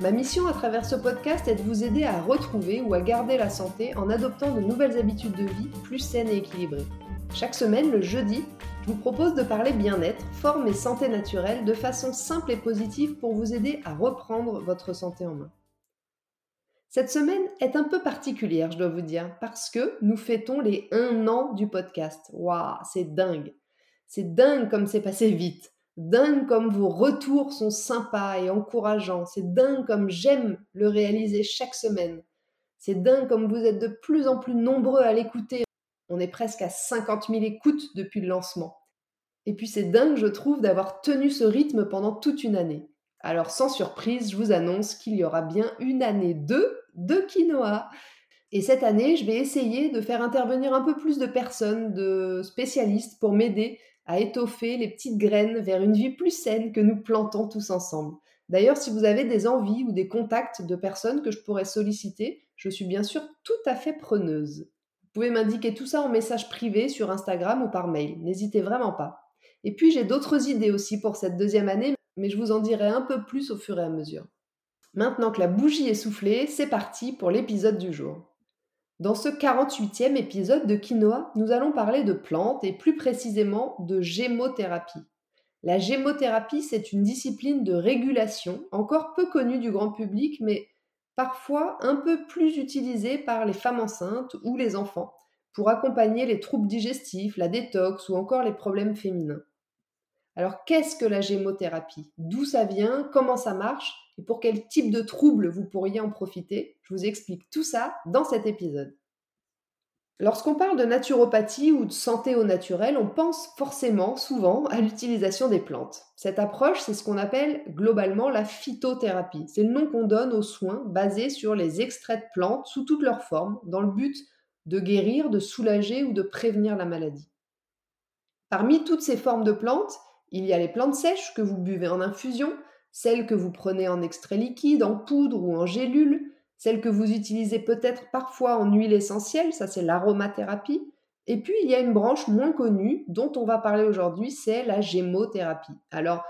Ma mission à travers ce podcast est de vous aider à retrouver ou à garder la santé en adoptant de nouvelles habitudes de vie plus saines et équilibrées. Chaque semaine, le jeudi, je vous propose de parler bien-être, forme et santé naturelle de façon simple et positive pour vous aider à reprendre votre santé en main. Cette semaine est un peu particulière, je dois vous dire, parce que nous fêtons les 1 an du podcast. Waouh, c'est dingue. C'est dingue comme c'est passé vite. Dingue comme vos retours sont sympas et encourageants. C'est dingue comme j'aime le réaliser chaque semaine. C'est dingue comme vous êtes de plus en plus nombreux à l'écouter. On est presque à 50 000 écoutes depuis le lancement. Et puis c'est dingue, je trouve, d'avoir tenu ce rythme pendant toute une année. Alors sans surprise, je vous annonce qu'il y aura bien une année 2 de quinoa. Et cette année, je vais essayer de faire intervenir un peu plus de personnes, de spécialistes, pour m'aider à étoffer les petites graines vers une vie plus saine que nous plantons tous ensemble. D'ailleurs, si vous avez des envies ou des contacts de personnes que je pourrais solliciter, je suis bien sûr tout à fait preneuse. Vous pouvez m'indiquer tout ça en message privé sur Instagram ou par mail, n'hésitez vraiment pas. Et puis j'ai d'autres idées aussi pour cette deuxième année, mais je vous en dirai un peu plus au fur et à mesure. Maintenant que la bougie est soufflée, c'est parti pour l'épisode du jour. Dans ce 48e épisode de Quinoa, nous allons parler de plantes et plus précisément de gémothérapie. La gémothérapie, c'est une discipline de régulation encore peu connue du grand public, mais parfois un peu plus utilisée par les femmes enceintes ou les enfants pour accompagner les troubles digestifs, la détox ou encore les problèmes féminins. Alors qu'est-ce que la gémothérapie? D'où ça vient? Comment ça marche? Et pour quel type de troubles vous pourriez en profiter Je vous explique tout ça dans cet épisode. Lorsqu'on parle de naturopathie ou de santé au naturel, on pense forcément, souvent, à l'utilisation des plantes. Cette approche, c'est ce qu'on appelle globalement la phytothérapie. C'est le nom qu'on donne aux soins basés sur les extraits de plantes sous toutes leurs formes, dans le but de guérir, de soulager ou de prévenir la maladie. Parmi toutes ces formes de plantes, il y a les plantes sèches que vous buvez en infusion, celles que vous prenez en extrait liquide, en poudre ou en gélule, celles que vous utilisez peut-être parfois en huile essentielle, ça c'est l'aromathérapie. Et puis il y a une branche moins connue dont on va parler aujourd'hui, c'est la gémothérapie. Alors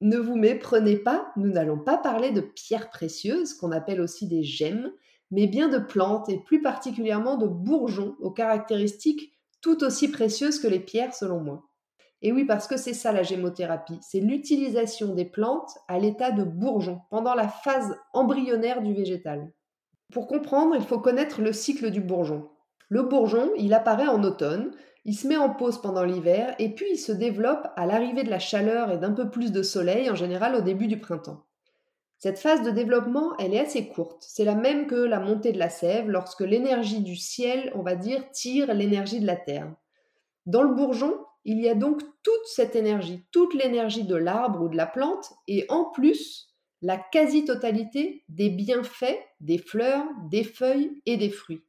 ne vous méprenez pas, nous n'allons pas parler de pierres précieuses, qu'on appelle aussi des gemmes, mais bien de plantes et plus particulièrement de bourgeons aux caractéristiques tout aussi précieuses que les pierres selon moi. Et oui, parce que c'est ça la gémothérapie, c'est l'utilisation des plantes à l'état de bourgeon pendant la phase embryonnaire du végétal. Pour comprendre, il faut connaître le cycle du bourgeon. Le bourgeon, il apparaît en automne, il se met en pause pendant l'hiver et puis il se développe à l'arrivée de la chaleur et d'un peu plus de soleil, en général au début du printemps. Cette phase de développement, elle est assez courte. C'est la même que la montée de la sève lorsque l'énergie du ciel, on va dire, tire l'énergie de la terre. Dans le bourgeon, il y a donc toute cette énergie, toute l'énergie de l'arbre ou de la plante, et en plus, la quasi-totalité des bienfaits des fleurs, des feuilles et des fruits.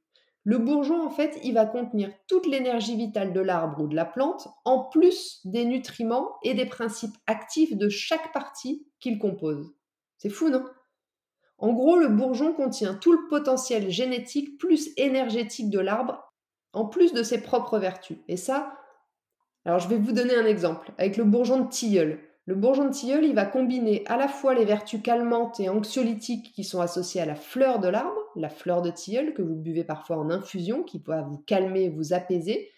Le bourgeon, en fait, il va contenir toute l'énergie vitale de l'arbre ou de la plante, en plus des nutriments et des principes actifs de chaque partie qu'il compose. C'est fou, non? En gros, le bourgeon contient tout le potentiel génétique plus énergétique de l'arbre, en plus de ses propres vertus. Et ça, alors je vais vous donner un exemple avec le bourgeon de tilleul. Le bourgeon de tilleul, il va combiner à la fois les vertus calmantes et anxiolytiques qui sont associées à la fleur de l'arbre, la fleur de tilleul que vous buvez parfois en infusion, qui va vous calmer, vous apaiser,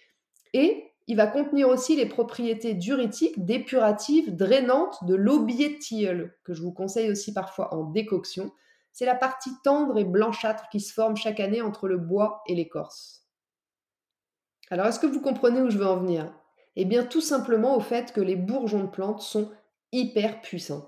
et il va contenir aussi les propriétés diurétiques, dépuratives, drainantes de l'aubier de tilleul, que je vous conseille aussi parfois en décoction. C'est la partie tendre et blanchâtre qui se forme chaque année entre le bois et l'écorce. Alors, est-ce que vous comprenez où je veux en venir? Eh bien tout simplement au fait que les bourgeons de plantes sont hyper puissants.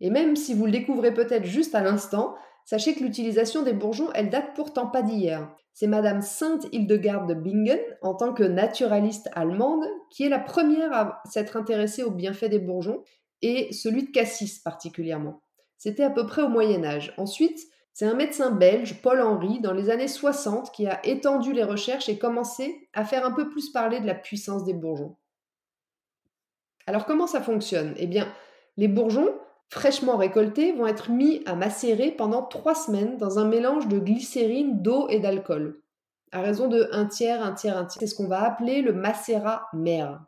Et même si vous le découvrez peut-être juste à l'instant, sachez que l'utilisation des bourgeons, elle date pourtant pas d'hier. C'est Madame Sainte Hildegarde de Bingen, en tant que naturaliste allemande, qui est la première à s'être intéressée aux bienfaits des bourgeons, et celui de cassis particulièrement. C'était à peu près au Moyen Âge. Ensuite, C'est un médecin belge, Paul Henry, dans les années 60, qui a étendu les recherches et commencé à faire un peu plus parler de la puissance des bourgeons. Alors comment ça fonctionne? Eh bien, les bourgeons, fraîchement récoltés, vont être mis à macérer pendant trois semaines dans un mélange de glycérine, d'eau et d'alcool, à raison de un tiers, un tiers, un tiers. C'est ce qu'on va appeler le macérat mère.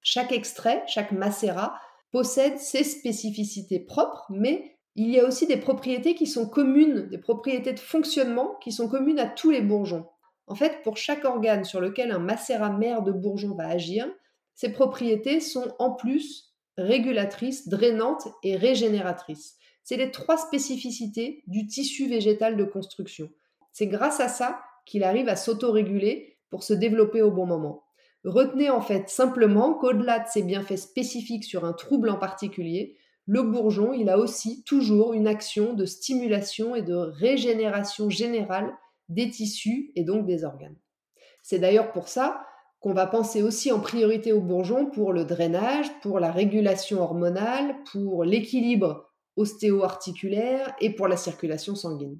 Chaque extrait, chaque macérat, possède ses spécificités propres, mais il y a aussi des propriétés qui sont communes, des propriétés de fonctionnement qui sont communes à tous les bourgeons. En fait, pour chaque organe sur lequel un macérat mère de bourgeon va agir, ces propriétés sont en plus régulatrices, drainantes et régénératrices. C'est les trois spécificités du tissu végétal de construction. C'est grâce à ça qu'il arrive à s'autoréguler pour se développer au bon moment. Retenez en fait simplement qu'au-delà de ses bienfaits spécifiques sur un trouble en particulier, le bourgeon, il a aussi toujours une action de stimulation et de régénération générale des tissus et donc des organes. C'est d'ailleurs pour ça qu'on va penser aussi en priorité au bourgeon pour le drainage, pour la régulation hormonale, pour l'équilibre ostéo-articulaire et pour la circulation sanguine.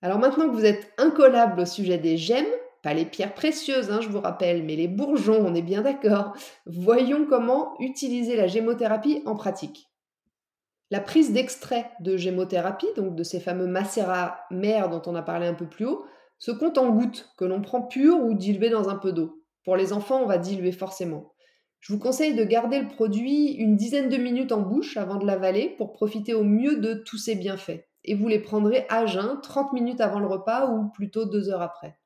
Alors maintenant que vous êtes incollable au sujet des gemmes, pas les pierres précieuses, hein, je vous rappelle, mais les bourgeons, on est bien d'accord, voyons comment utiliser la gémothérapie en pratique. La prise d'extrait de gémothérapie, donc de ces fameux macérats mères dont on a parlé un peu plus haut, se compte en gouttes que l'on prend pures ou diluées dans un peu d'eau. Pour les enfants, on va diluer forcément. Je vous conseille de garder le produit une dizaine de minutes en bouche avant de l'avaler pour profiter au mieux de tous ses bienfaits. Et vous les prendrez à jeun 30 minutes avant le repas ou plutôt 2 heures après.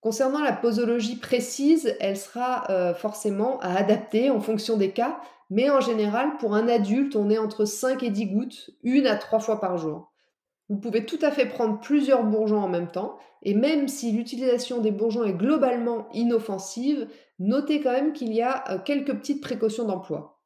Concernant la posologie précise, elle sera euh, forcément à adapter en fonction des cas, mais en général, pour un adulte, on est entre 5 et 10 gouttes, une à trois fois par jour. Vous pouvez tout à fait prendre plusieurs bourgeons en même temps, et même si l'utilisation des bourgeons est globalement inoffensive, notez quand même qu'il y a euh, quelques petites précautions d'emploi.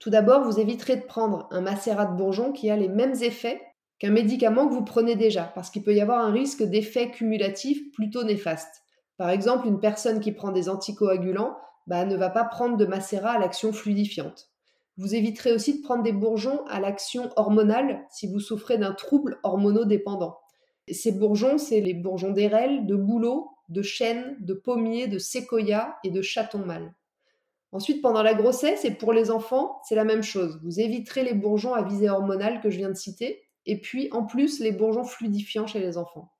Tout d'abord, vous éviterez de prendre un macérat de bourgeons qui a les mêmes effets qu'un médicament que vous prenez déjà, parce qu'il peut y avoir un risque d'effet cumulatif plutôt néfaste. Par exemple, une personne qui prend des anticoagulants bah, ne va pas prendre de macérat à l'action fluidifiante. Vous éviterez aussi de prendre des bourgeons à l'action hormonale si vous souffrez d'un trouble hormonodépendant. Ces bourgeons, c'est les bourgeons d'érel, de bouleau, de chêne, de pommier, de séquoia et de chaton mâle. Ensuite, pendant la grossesse et pour les enfants, c'est la même chose. Vous éviterez les bourgeons à visée hormonale que je viens de citer, et puis en plus les bourgeons fluidifiants chez les enfants.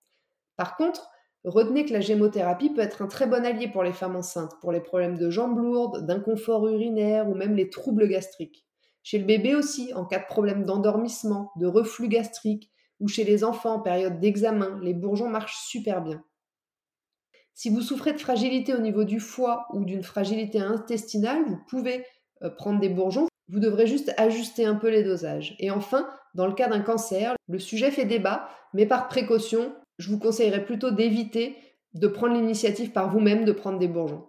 Par contre, Retenez que la gémothérapie peut être un très bon allié pour les femmes enceintes, pour les problèmes de jambes lourdes, d'inconfort urinaire ou même les troubles gastriques. Chez le bébé aussi, en cas de problème d'endormissement, de reflux gastrique, ou chez les enfants en période d'examen, les bourgeons marchent super bien. Si vous souffrez de fragilité au niveau du foie ou d'une fragilité intestinale, vous pouvez euh, prendre des bourgeons. Vous devrez juste ajuster un peu les dosages. Et enfin, dans le cas d'un cancer, le sujet fait débat, mais par précaution, je vous conseillerais plutôt d'éviter de prendre l'initiative par vous-même de prendre des bourgeons.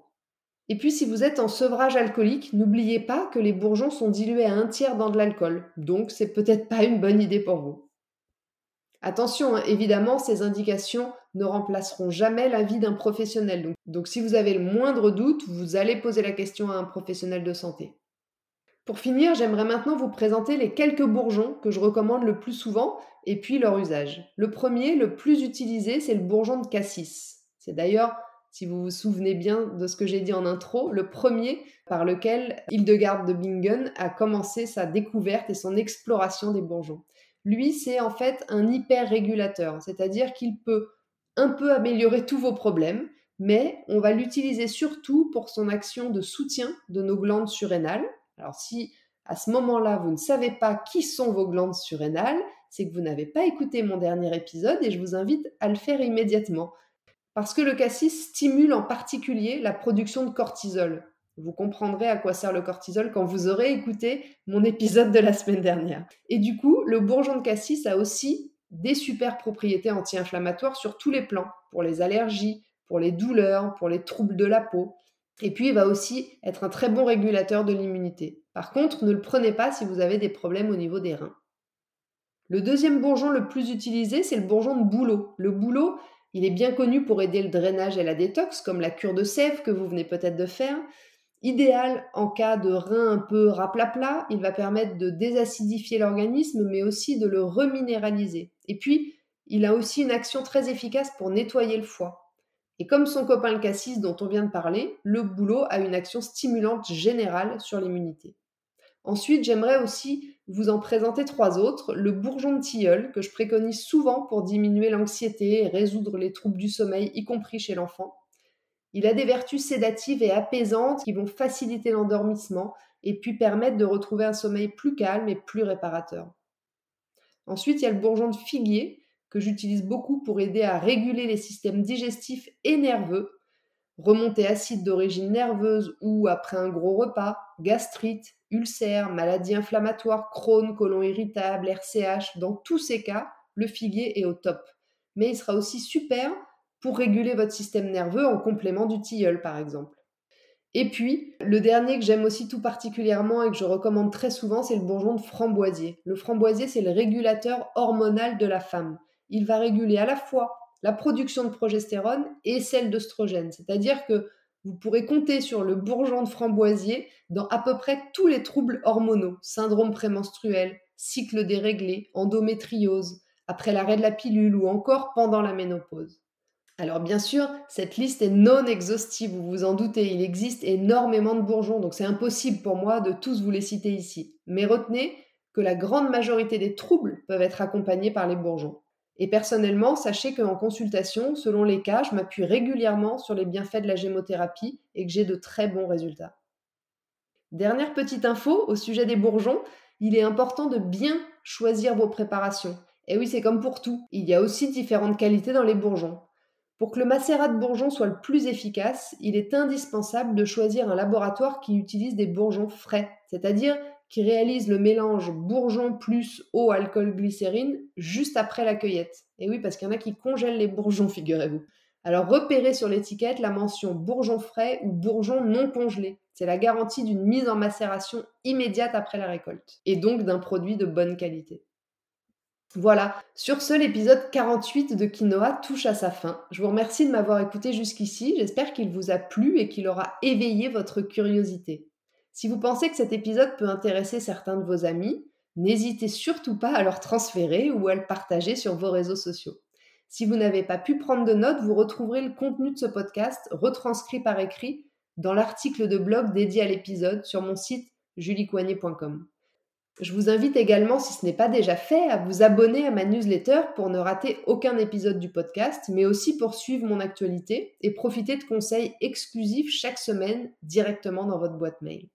Et puis si vous êtes en sevrage alcoolique, n'oubliez pas que les bourgeons sont dilués à un tiers dans de l'alcool, donc c'est peut-être pas une bonne idée pour vous. Attention, hein, évidemment, ces indications ne remplaceront jamais l'avis d'un professionnel. Donc, donc si vous avez le moindre doute, vous allez poser la question à un professionnel de santé. Pour finir, j'aimerais maintenant vous présenter les quelques bourgeons que je recommande le plus souvent et puis leur usage. Le premier, le plus utilisé, c'est le bourgeon de cassis. C'est d'ailleurs, si vous vous souvenez bien de ce que j'ai dit en intro, le premier par lequel Hildegarde de Bingen a commencé sa découverte et son exploration des bourgeons. Lui, c'est en fait un hyper-régulateur, c'est-à-dire qu'il peut un peu améliorer tous vos problèmes, mais on va l'utiliser surtout pour son action de soutien de nos glandes surrénales, alors si à ce moment-là, vous ne savez pas qui sont vos glandes surrénales, c'est que vous n'avez pas écouté mon dernier épisode et je vous invite à le faire immédiatement. Parce que le cassis stimule en particulier la production de cortisol. Vous comprendrez à quoi sert le cortisol quand vous aurez écouté mon épisode de la semaine dernière. Et du coup, le bourgeon de cassis a aussi des super propriétés anti-inflammatoires sur tous les plans, pour les allergies, pour les douleurs, pour les troubles de la peau. Et puis, il va aussi être un très bon régulateur de l'immunité. Par contre, ne le prenez pas si vous avez des problèmes au niveau des reins. Le deuxième bourgeon le plus utilisé, c'est le bourgeon de bouleau. Le bouleau, il est bien connu pour aider le drainage et la détox, comme la cure de sève que vous venez peut-être de faire. Idéal en cas de rein un peu raplapla, il va permettre de désacidifier l'organisme, mais aussi de le reminéraliser. Et puis, il a aussi une action très efficace pour nettoyer le foie. Et comme son copain le cassis dont on vient de parler, le bouleau a une action stimulante générale sur l'immunité. Ensuite, j'aimerais aussi vous en présenter trois autres. Le bourgeon de tilleul, que je préconise souvent pour diminuer l'anxiété et résoudre les troubles du sommeil, y compris chez l'enfant. Il a des vertus sédatives et apaisantes qui vont faciliter l'endormissement et puis permettre de retrouver un sommeil plus calme et plus réparateur. Ensuite, il y a le bourgeon de figuier, que j'utilise beaucoup pour aider à réguler les systèmes digestifs et nerveux, remontée acide d'origine nerveuse ou après un gros repas, gastrite, ulcère, maladie inflammatoire, Crohn, côlon irritable, RCH, dans tous ces cas, le figuier est au top. Mais il sera aussi super pour réguler votre système nerveux en complément du tilleul par exemple. Et puis, le dernier que j'aime aussi tout particulièrement et que je recommande très souvent, c'est le bourgeon de framboisier. Le framboisier, c'est le régulateur hormonal de la femme il va réguler à la fois la production de progestérone et celle d'œstrogène. C'est-à-dire que vous pourrez compter sur le bourgeon de framboisier dans à peu près tous les troubles hormonaux, syndrome prémenstruel, cycle déréglé, endométriose, après l'arrêt de la pilule ou encore pendant la ménopause. Alors bien sûr, cette liste est non exhaustive, vous vous en doutez, il existe énormément de bourgeons, donc c'est impossible pour moi de tous vous les citer ici. Mais retenez que la grande majorité des troubles peuvent être accompagnés par les bourgeons. Et personnellement, sachez qu'en consultation, selon les cas, je m'appuie régulièrement sur les bienfaits de la gémothérapie et que j'ai de très bons résultats. Dernière petite info au sujet des bourgeons, il est important de bien choisir vos préparations. Et oui, c'est comme pour tout, il y a aussi différentes qualités dans les bourgeons. Pour que le macérat de bourgeons soit le plus efficace, il est indispensable de choisir un laboratoire qui utilise des bourgeons frais, c'est-à-dire qui réalise le mélange bourgeon plus eau, alcool, glycérine juste après la cueillette. Et oui, parce qu'il y en a qui congèlent les bourgeons, figurez-vous. Alors repérez sur l'étiquette la mention bourgeon frais ou bourgeon non congelé. C'est la garantie d'une mise en macération immédiate après la récolte, et donc d'un produit de bonne qualité. Voilà, sur ce, l'épisode 48 de Quinoa touche à sa fin. Je vous remercie de m'avoir écouté jusqu'ici, j'espère qu'il vous a plu et qu'il aura éveillé votre curiosité. Si vous pensez que cet épisode peut intéresser certains de vos amis, n'hésitez surtout pas à leur transférer ou à le partager sur vos réseaux sociaux. Si vous n'avez pas pu prendre de notes, vous retrouverez le contenu de ce podcast retranscrit par écrit dans l'article de blog dédié à l'épisode sur mon site juliecoignet.com. Je vous invite également, si ce n'est pas déjà fait, à vous abonner à ma newsletter pour ne rater aucun épisode du podcast, mais aussi pour suivre mon actualité et profiter de conseils exclusifs chaque semaine directement dans votre boîte mail.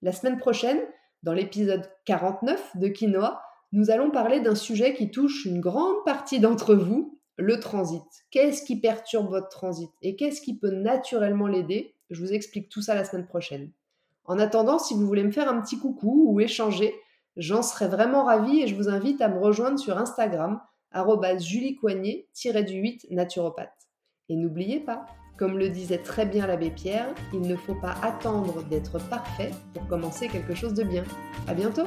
La semaine prochaine, dans l'épisode 49 de Quinoa, nous allons parler d'un sujet qui touche une grande partie d'entre vous, le transit. Qu'est-ce qui perturbe votre transit et qu'est-ce qui peut naturellement l'aider? Je vous explique tout ça la semaine prochaine. En attendant, si vous voulez me faire un petit coucou ou échanger, j'en serais vraiment ravie et je vous invite à me rejoindre sur Instagram, juliecoignet-du-8 naturopathe. Et n'oubliez pas, comme le disait très bien l'abbé Pierre, il ne faut pas attendre d'être parfait pour commencer quelque chose de bien. À bientôt!